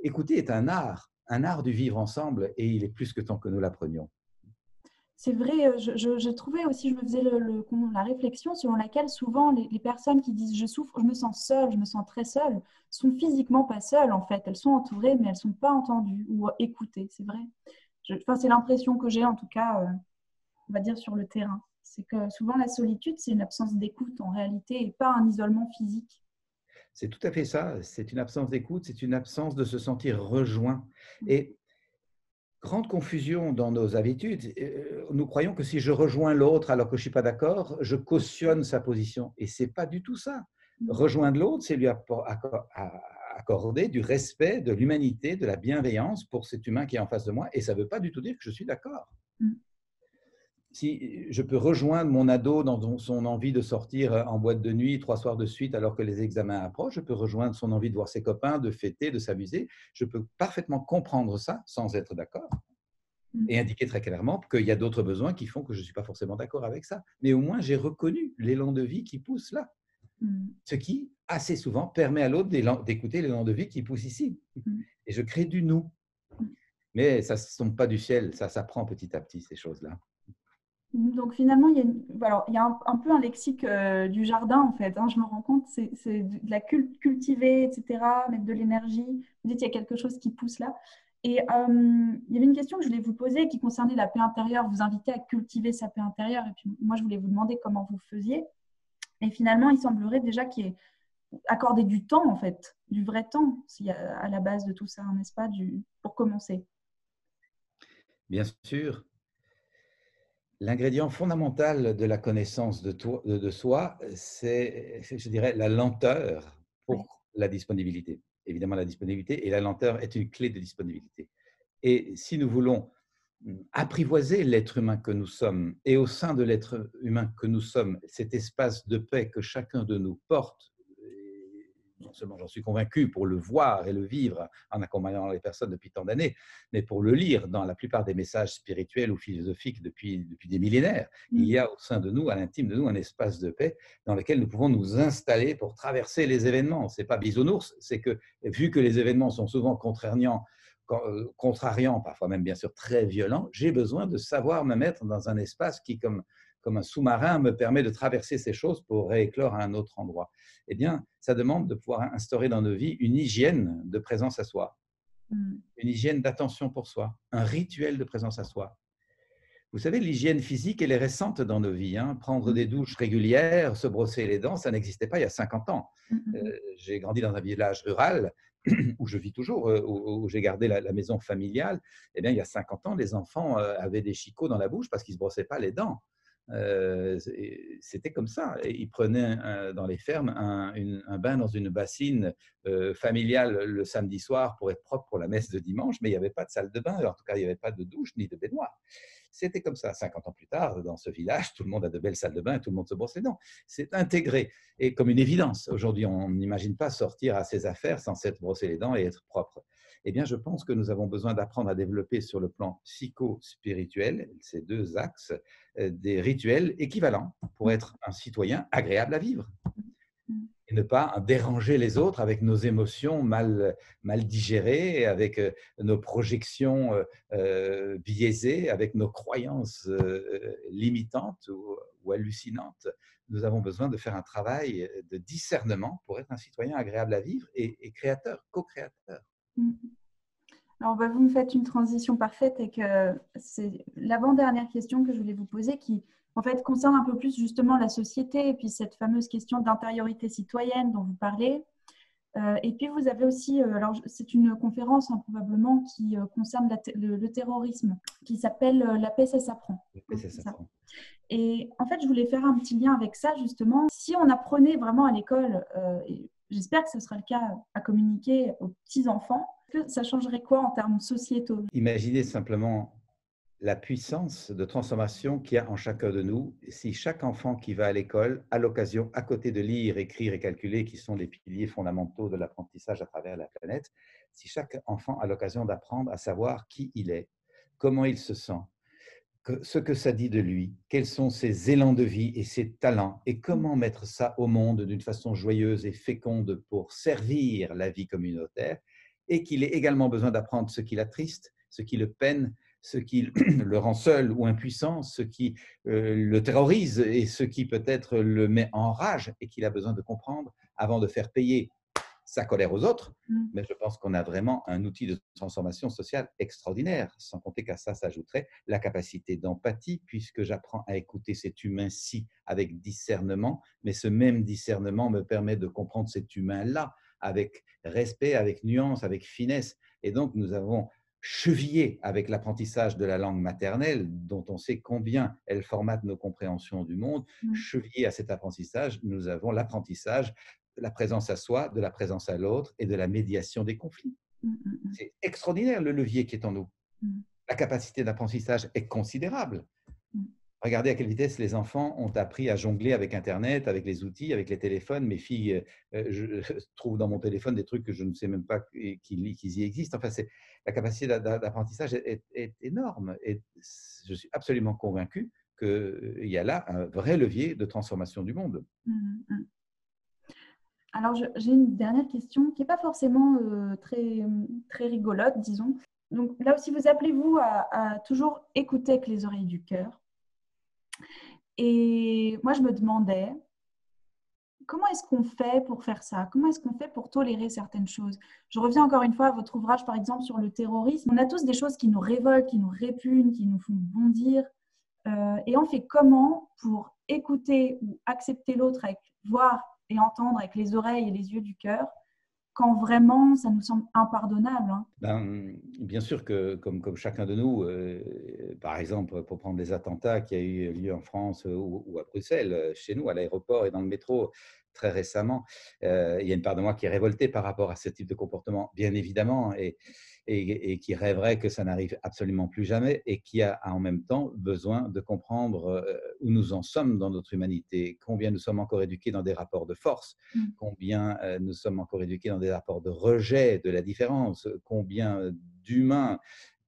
Écouter est un art, un art du vivre ensemble et il est plus que temps que nous l'apprenions. C'est vrai, euh, je, trouvais aussi, je me faisais le, la réflexion selon laquelle souvent les, personnes qui disent je souffre, je me sens seule, je me sens très seule, sont physiquement pas seules en fait. Elles sont entourées, mais elles sont pas entendues ou écoutées, c'est vrai. enfin, c'est l'impression que j'ai en tout cas, euh, on va dire, sur le terrain. C'est que souvent la solitude, c'est une absence d'écoute en réalité et pas un isolement physique. C'est tout à fait ça. C'est une absence d'écoute, c'est une absence de se sentir rejoint. Mm. Et grande confusion dans nos habitudes. Euh, nous croyons que si je rejoins l'autre alors que je ne suis pas d'accord, je cautionne sa position. Et ce n'est pas du tout ça. Mm. Rejoindre l'autre, c'est lui accorder du respect, de l'humanité, de la bienveillance pour cet humain qui est en face de moi. Et ça ne veut pas du tout dire que je suis d'accord. Si je peux rejoindre mon ado dans son envie de sortir en boîte de nuit trois soirs de suite alors que les examens approchent, je peux rejoindre son envie de voir ses copains, de fêter, de s'amuser, je peux parfaitement comprendre ça sans être d'accord mm. et indiquer très clairement qu'il y a d'autres besoins qui font que je ne suis pas forcément d'accord avec ça. Mais au moins, j'ai reconnu l'élan de vie qui pousse là. Mm. Ce qui, assez souvent, permet à l'autre d'écouter l'élan de vie qui pousse ici. Mm. Et je crée du nous. Mais ça ne tombe pas du ciel, ça s'apprend petit à petit, ces choses-là. Donc finalement, il y a, un, peu un lexique euh, du jardin en fait. Hein, je me rends compte, c'est de la cultiver, etc., mettre de l'énergie. Vous dites il y a quelque chose qui pousse là. Et euh, il y avait une question que je voulais vous poser qui concernait la paix intérieure. Vous invitez à cultiver sa paix intérieure. Et puis moi, je voulais vous demander comment vous faisiez. Et finalement, il semblerait déjà qu'il y ait accordé du temps en fait, du vrai temps, s'il y a à la base de tout ça, n'est-ce pas, du, pour commencer? Bien sûr, L'ingrédient fondamental de la connaissance de, de, soi, c'est, je dirais, la lenteur pour la disponibilité. Évidemment, la disponibilité et la lenteur est une clé de disponibilité. Et si nous voulons hum, apprivoiser l'être humain que nous sommes et au sein de l'être humain que nous sommes, cet espace de paix que chacun de nous porte non seulement j'en suis convaincu pour le voir et le vivre en accompagnant les personnes depuis tant d'années, mais pour le lire dans la plupart des messages spirituels ou philosophiques depuis, depuis des millénaires. Il mm. y a au sein de nous, à l'intime de nous, un espace de paix dans lequel nous pouvons nous installer pour traverser les événements. Ce n'est pas bisounours, c'est que vu que les événements sont souvent contraignants, euh, contrariants, parfois même bien sûr très violents, j'ai besoin de savoir me mettre dans un espace qui, comme comme un sous-marin me permet de traverser ces choses pour rééclore à un autre endroit. Eh bien, ça demande de pouvoir instaurer dans nos vies une hygiène de présence à soi, mm. une hygiène d'attention pour soi, un rituel de présence à soi. Vous savez, l'hygiène physique, elle est récente dans nos vies. Hein. Prendre des douches régulières, se brosser les dents, ça n'existait pas il y a 50 ans. Mm-hmm. Euh, j'ai grandi dans un village rural où je vis toujours, euh, où, j'ai gardé la, maison familiale. Eh bien, il y a 50 ans, les enfants euh, avaient des chicots dans la bouche parce qu'ils ne se brossaient pas les dents. Euh, c'était comme ça. Ils prenaient dans les fermes un, bain dans une bassine euh, familiale le samedi soir pour être propre pour la messe de dimanche, mais il n'y avait pas de salle de bain. En tout cas, il n'y avait pas de douche ni de baignoire. C'était comme ça. 50 ans plus tard, dans ce village, tout le monde a de belles salles de bain tout le monde se brosse les dents. C'est intégré et comme une évidence. Aujourd'hui, on n'imagine pas sortir à ses affaires sans s'être brossé les dents et être propre eh bien, je pense que nous avons besoin d'apprendre à développer sur le plan psycho-spirituel, ces deux axes, euh, des rituels équivalents pour être un citoyen agréable à vivre. et ne pas déranger les autres avec nos émotions mal, mal digérées, avec euh, nos projections euh, biaisées, avec nos croyances limitantes ou, hallucinantes. Nous avons besoin de faire un travail de discernement pour être un citoyen agréable à vivre et, créateur, co-créateur. Mmh. Alors, bah, vous me faites une transition parfaite et que c'est l'avant-dernière question que je voulais vous poser qui, en fait, concerne un peu plus justement la société et puis cette fameuse question d'intériorité citoyenne dont vous parlez. Euh, et puis, vous avez aussi, euh, alors c'est une conférence hein, probablement qui euh, concerne le, terrorisme, qui s'appelle La paix, ça s'apprend. Et en fait, je voulais faire un petit lien avec ça justement. Si on apprenait vraiment à l'école, et j'espère que ce sera le cas à communiquer aux petits-enfants, ça changerait quoi en termes sociétaux? Imaginez simplement la puissance de transformation qu'il y a en chacun de nous. Si chaque enfant qui va à l'école a l'occasion, à côté de lire, écrire et calculer, qui sont les piliers fondamentaux de l'apprentissage à travers la planète, si chaque enfant a l'occasion d'apprendre à savoir qui il est, comment il se sent, ce que ça dit de lui, quels sont ses élans de vie et ses talents, et comment mettre ça au monde d'une façon joyeuse et féconde pour servir la vie communautaire, et qu'il ait également besoin d'apprendre ce qui l'attriste, ce qui le peine, ce qui le rend seul ou impuissant, ce qui euh, le terrorise et ce qui peut-être le met en rage et qu'il a besoin de comprendre avant de faire payer sa colère aux autres. Mm. Mais je pense qu'on a vraiment un outil de transformation sociale extraordinaire, sans compter qu'à ça s'ajouterait la capacité d'empathie, puisque j'apprends à écouter cet humain-ci avec discernement, mais ce même discernement me permet de comprendre cet humain-là avec respect, avec nuance, avec finesse. Et donc, nous avons chevillé avec l'apprentissage de la langue maternelle, dont on sait combien elle formate nos compréhensions du monde, mmh. chevillé à cet apprentissage, nous avons l'apprentissage de la présence à soi, de la présence à l'autre et de la médiation des conflits. Mmh, mmh, C'est extraordinaire le levier qui est en nous. La capacité d'apprentissage est considérable. Regardez à quelle vitesse les enfants ont appris à jongler avec Internet, avec les outils, avec les téléphones. Mes filles euh, je, trouvent dans mon téléphone des trucs que je ne sais même pas qu'ils y existent. Enfin, la capacité d'apprentissage est, énorme. Et je suis absolument convaincu qu'il y a là un vrai levier de transformation du monde. Alors, j'ai une dernière question qui n'est pas forcément euh, très, très rigolote, disons. Donc là aussi, vous appelez-vous à toujours écouter avec les oreilles du cœur et moi, je me demandais, comment est-ce qu'on fait pour faire ça? Comment est-ce qu'on fait pour tolérer certaines choses? Je reviens encore une fois à votre ouvrage, par exemple, sur le terrorisme. On a tous des choses qui nous révoltent, qui nous répugnent, qui nous font bondir. Euh, et on fait comment pour écouter ou accepter l'autre avec voir et entendre avec les oreilles et les yeux du cœur quand vraiment ça nous semble impardonnable hein. ben, Bien sûr que, comme, comme chacun de nous, euh, par exemple, pour prendre les attentats qui a eu lieu en France ou, à Bruxelles, chez nous, à l'aéroport et dans le métro, très récemment, euh, il y a une part de moi qui est révoltée par rapport à ce type de comportement, bien évidemment. Et, et, qui rêverait que ça n'arrive absolument plus jamais et qui a en même temps besoin de comprendre euh, où nous en sommes dans notre humanité, combien nous sommes encore éduqués dans des rapports de force, mmh. combien euh, nous sommes encore éduqués dans des rapports de rejet de la différence, combien d'humains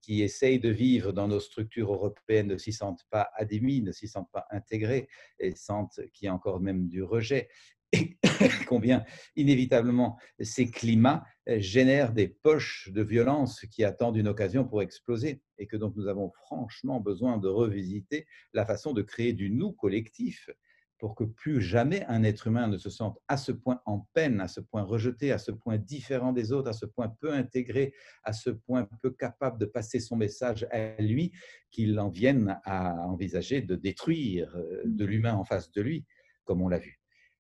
qui essayent de vivre dans nos structures européennes ne s'y sentent pas admis, ne s'y sentent pas intégrés et sentent qu'il y a encore même du rejet et combien inévitablement ces climats euh, génèrent des poches de violence qui attendent une occasion pour exploser et que donc nous avons franchement besoin de revisiter la façon de créer du nous collectif pour que plus jamais un être humain ne se sente à ce point en peine, à ce point rejeté, à ce point différent des autres, à ce point peu intégré, à ce point peu capable de passer son message à lui, qu'il en vienne à envisager de détruire euh, de l'humain en face de lui, comme on l'a vu.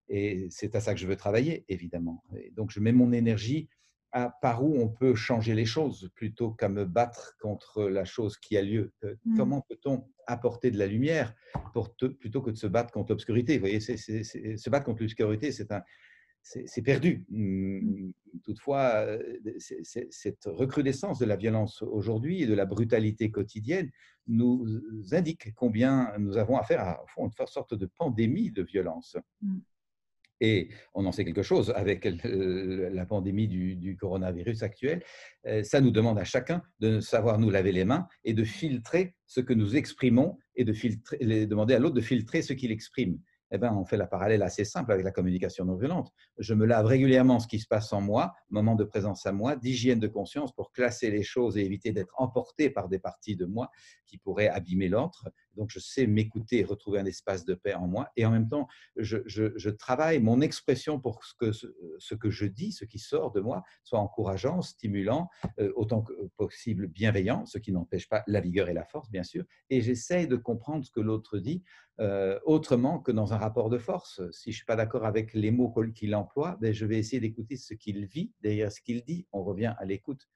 Et c'est à ça que je veux travailler, évidemment. Et donc, je mets mon énergie à par où on peut changer les choses plutôt qu'à me battre contre la chose qui a lieu. Euh, mmh. Comment peut-on apporter de la lumière pour plutôt que de se battre contre l'obscurité? Vous voyez, se battre contre l'obscurité, c'est un, c'est perdu. Mmh. Mmh, toutefois, euh, cette recrudescence de la violence aujourd'hui et de la brutalité quotidienne nous indique combien nous avons affaire à une sorte de pandémie de violence. Et on en sait quelque chose avec la pandémie du, coronavirus actuel. Euh, ça nous demande à chacun de savoir nous laver les mains et de filtrer ce que nous exprimons et de demander à l'autre de filtrer ce qu'il exprime. eh ben, on fait la parallèle assez simple avec la communication non violente. Je me lave régulièrement ce qui se passe en moi, moment de présence à moi, d'hygiène de conscience pour classer les choses et éviter d'être emporté par des parties de moi qui pourraient abîmer l'autre. Donc, je sais m'écouter et retrouver un espace de paix en moi. Et en même temps, je, travaille mon expression pour que ce, que je dis, ce qui sort de moi, soit encourageant, stimulant, euh, autant que possible bienveillant, ce qui n'empêche pas la vigueur et la force, bien sûr. Et j'essaye de comprendre ce que l'autre dit euh, autrement que dans un rapport de force. Si je ne suis pas d'accord avec les mots qu'il emploie, ben je vais essayer d'écouter ce qu'il vit derrière ce qu'il dit. On revient à l'écoute.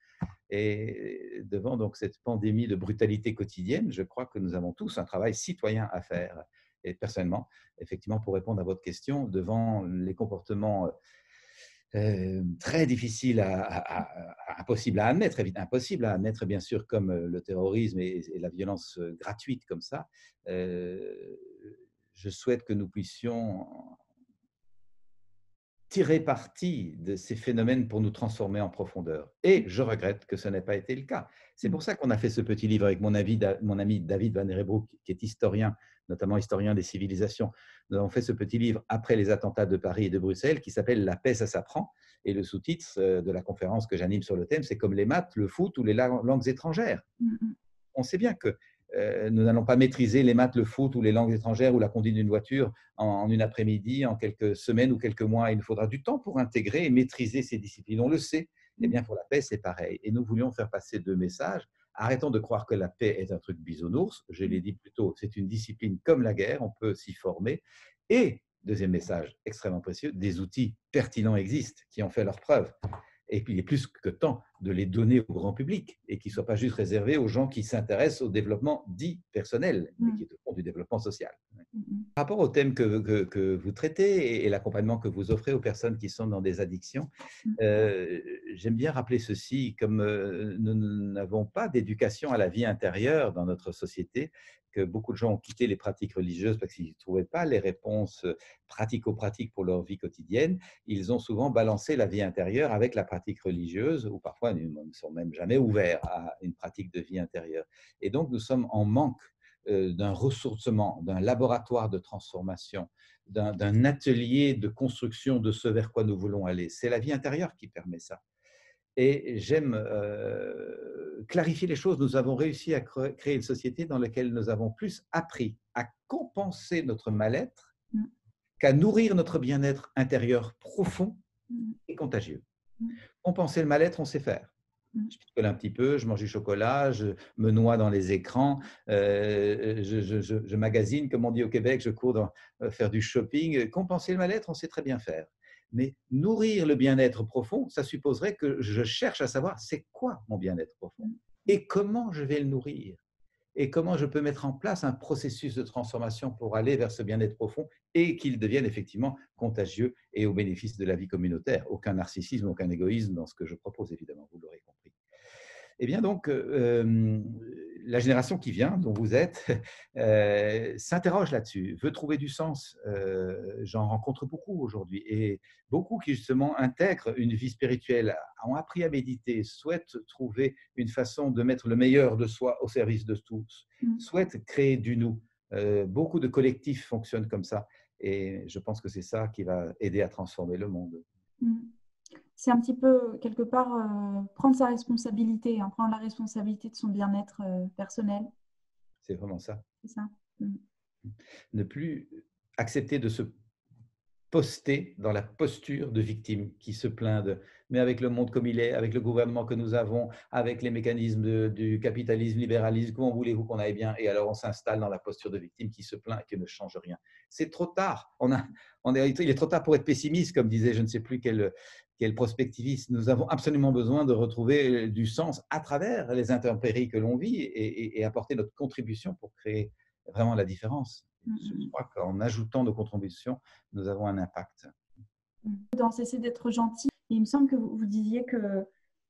Et devant donc cette pandémie de brutalité quotidienne, je crois que nous avons tous un travail citoyen à faire. Et personnellement, effectivement, pour répondre à votre question, devant les comportements euh, très difficiles, à, impossibles à admettre, impossible à admettre bien sûr, comme le terrorisme et, la violence gratuite comme ça, euh, je souhaite que nous puissions tirer parti de ces phénomènes pour nous transformer en profondeur. Et je regrette que ce n'ait pas été le cas. C'est pour ça qu'on a fait ce petit livre avec mon, ami David Van Erebroek, qui est historien, notamment historien des civilisations. Nous avons fait ce petit livre après les attentats de Paris et de Bruxelles qui s'appelle La paix, ça s'apprend. Et le sous-titre euh, de la conférence que j'anime sur le thème, c'est comme les maths, le foot ou les langues étrangères. Mm, mm. On sait bien que nous n'allons pas maîtriser les maths, le foot ou les langues étrangères ou la conduite d'une voiture en, une après-midi, en quelques semaines ou quelques mois. Il nous faudra du temps pour intégrer et maîtriser ces disciplines. On le sait. Eh bien, pour la paix, c'est pareil. Et nous voulions faire passer deux messages. Arrêtons de croire que la paix est un truc bisounours. Je l'ai dit plus tôt, c'est une discipline comme la guerre. On peut s'y former. Et, deuxième message extrêmement précieux, des outils pertinents existent qui ont fait leur preuve. Et puis, il est plus que temps de les donner au grand public et qu'ils ne soient pas juste réservés aux gens qui s'intéressent au développement dit personnel, mais mm. qui est au fond du développement social. Mm-hmm. Par rapport au thème que, que, vous traitez et, l'accompagnement que vous offrez aux personnes qui sont dans des addictions, mm. euh, j'aime bien rappeler ceci, comme euh, nous n'avons pas d'éducation à la vie intérieure dans notre société, que beaucoup de gens ont quitté les pratiques religieuses parce qu'ils ne trouvaient pas les réponses euh, pratico-pratiques pour leur vie quotidienne. Ils ont souvent balancé la vie intérieure avec la pratique religieuse, ou parfois ils ne sont même jamais ouverts à une pratique de vie intérieure. Et donc, nous sommes en manque euh, d'un ressourcement, d'un laboratoire de transformation, d'un atelier de construction de ce vers quoi nous voulons aller. C'est la vie intérieure qui permet ça. Et j'aime euh, clarifier les choses. Nous avons réussi à créer une société dans laquelle nous avons plus appris à compenser notre mal-être mmh. qu'à nourrir notre bien-être intérieur profond mmh. et contagieux. Mmh. Compenser le mal-être, on sait faire. Je picole un petit peu, je mange du chocolat, je me noie dans les écrans, euh, je, je, je, magasine, comme on dit au Québec, je cours dans, euh, faire du shopping. Compenser le mal-être, on sait très bien faire. Mais nourrir le bien-être profond, ça supposerait que je cherche à savoir c'est quoi mon bien-être profond et comment je vais le nourrir et comment je peux mettre en place un processus de transformation pour aller vers ce bien-être profond et qu'il devienne effectivement contagieux et au bénéfice de la vie communautaire. Aucun narcissisme, aucun égoïsme dans ce que je propose, évidemment, vous l'aurez compris. Eh bien, donc, euh, la génération qui vient, dont vous êtes, euh, s'interroge là-dessus, veut trouver du sens. Euh, j'en rencontre beaucoup aujourd'hui et beaucoup qui justement intègrent une vie spirituelle, ont appris à méditer, souhaitent trouver une façon de mettre le meilleur de soi au service de tous, mmh. souhaitent créer du nous. beaucoup de collectifs fonctionnent comme ça et je pense que c'est ça qui va aider à transformer le monde. Mmh c'est un petit peu, quelque part, euh, prendre sa responsabilité, hein, prendre la responsabilité de son bien-être euh, personnel. C'est vraiment ça. C'est ça. Mm. Ne plus accepter de se poster dans la posture de victime qui se plaint de mais avec le monde comme il est, avec le gouvernement que nous avons, avec les mécanismes du capitalisme, libéralisme, comment voulez-vous qu'on aille bien? Et alors on s'installe dans la posture de victime qui se plaint et qui ne change rien. C'est trop tard. On a, on est, il est trop tard pour être pessimiste, comme disait je ne sais plus quel, quel prospectiviste. Nous avons absolument besoin de retrouver du sens à travers les intempéries que l'on vit et, et apporter notre contribution pour créer vraiment la différence. Mm, Je mm. crois qu'en ajoutant nos contributions, nous avons un impact. Mm. Dans cesser d'être gentil, il me semble que vous, disiez que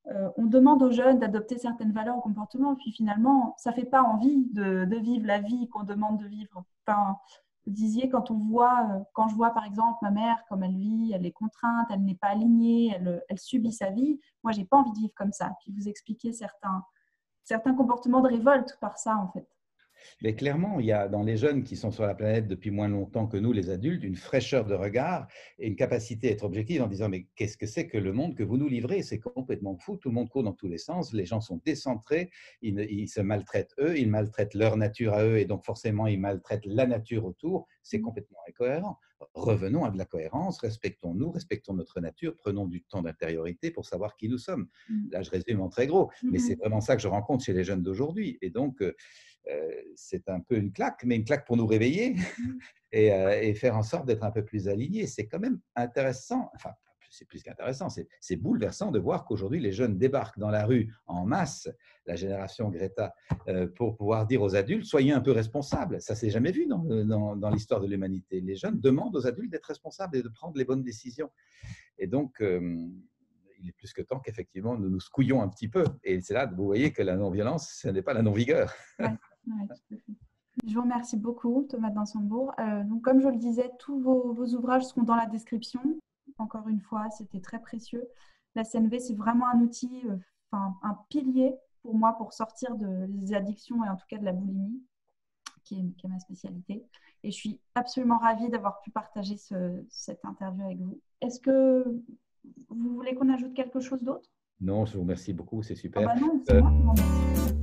euh, on demande aux jeunes d'adopter certaines valeurs ou comportements, puis finalement, ça ne fait pas envie de, vivre la vie qu'on demande de vivre. Enfin, vous disiez, quand on voit, euh, quand je vois par exemple ma mère, comme elle vit, elle est contrainte, elle n'est pas alignée, elle, elle subit sa vie, moi, j'ai pas envie de vivre comme ça. Puis vous expliquez certains, certains comportements de révolte par ça, en fait. Mais clairement, il y a dans les jeunes qui sont sur la planète depuis moins longtemps que nous, les adultes, une fraîcheur de regard et une capacité à être objectif en disant Mais qu'est-ce que c'est que le monde que vous nous livrez? C'est complètement fou, tout le monde court dans tous les sens, les gens sont décentrés, ils, ils, se maltraitent eux, ils maltraitent leur nature à eux et donc forcément ils maltraitent la nature autour. C'est complètement incohérent. Revenons à de la cohérence, respectons-nous, respectons notre nature, prenons du temps d'intériorité pour savoir qui nous sommes. Mmh. Là, je résume en très gros, mais mmh c'est vraiment ça que je rencontre chez les jeunes d'aujourd'hui. Et donc, euh, euh, c'est un peu une claque, mais une claque pour nous réveiller mmh. euh, et, faire en sorte d'être un peu plus alignés. C'est quand même intéressant, enfin, c'est plus qu'intéressant, c'est bouleversant de voir qu'aujourd'hui, les jeunes débarquent dans la rue en masse, la génération Greta, euh, pour pouvoir dire aux adultes, soyez un peu responsables. Ça s'est jamais vu dans, l'histoire de l'humanité. Les jeunes demandent aux adultes d'être responsables et de prendre les bonnes décisions. Et donc, il est plus que temps qu'effectivement, nous nous scouillons un petit peu. Et c'est là, vous voyez que la non-violence, ce n'est pas la non-vigueur. Je vous remercie beaucoup, Thomas Dansembourg. Euh, donc, comme je le disais, tous vos, ouvrages seront dans la description. Encore une fois, c'était très précieux. La CNV, c'est vraiment un outil, euh, enfin, un pilier pour moi pour sortir de, des addictions et en tout cas de la boulimie, qui est, ma spécialité. Et je suis absolument ravie d'avoir pu partager cette interview avec vous. Est-ce que vous voulez qu'on ajoute quelque chose d'autre? Non, je vous remercie beaucoup, c'est super. Ah bah non, c'est moi qui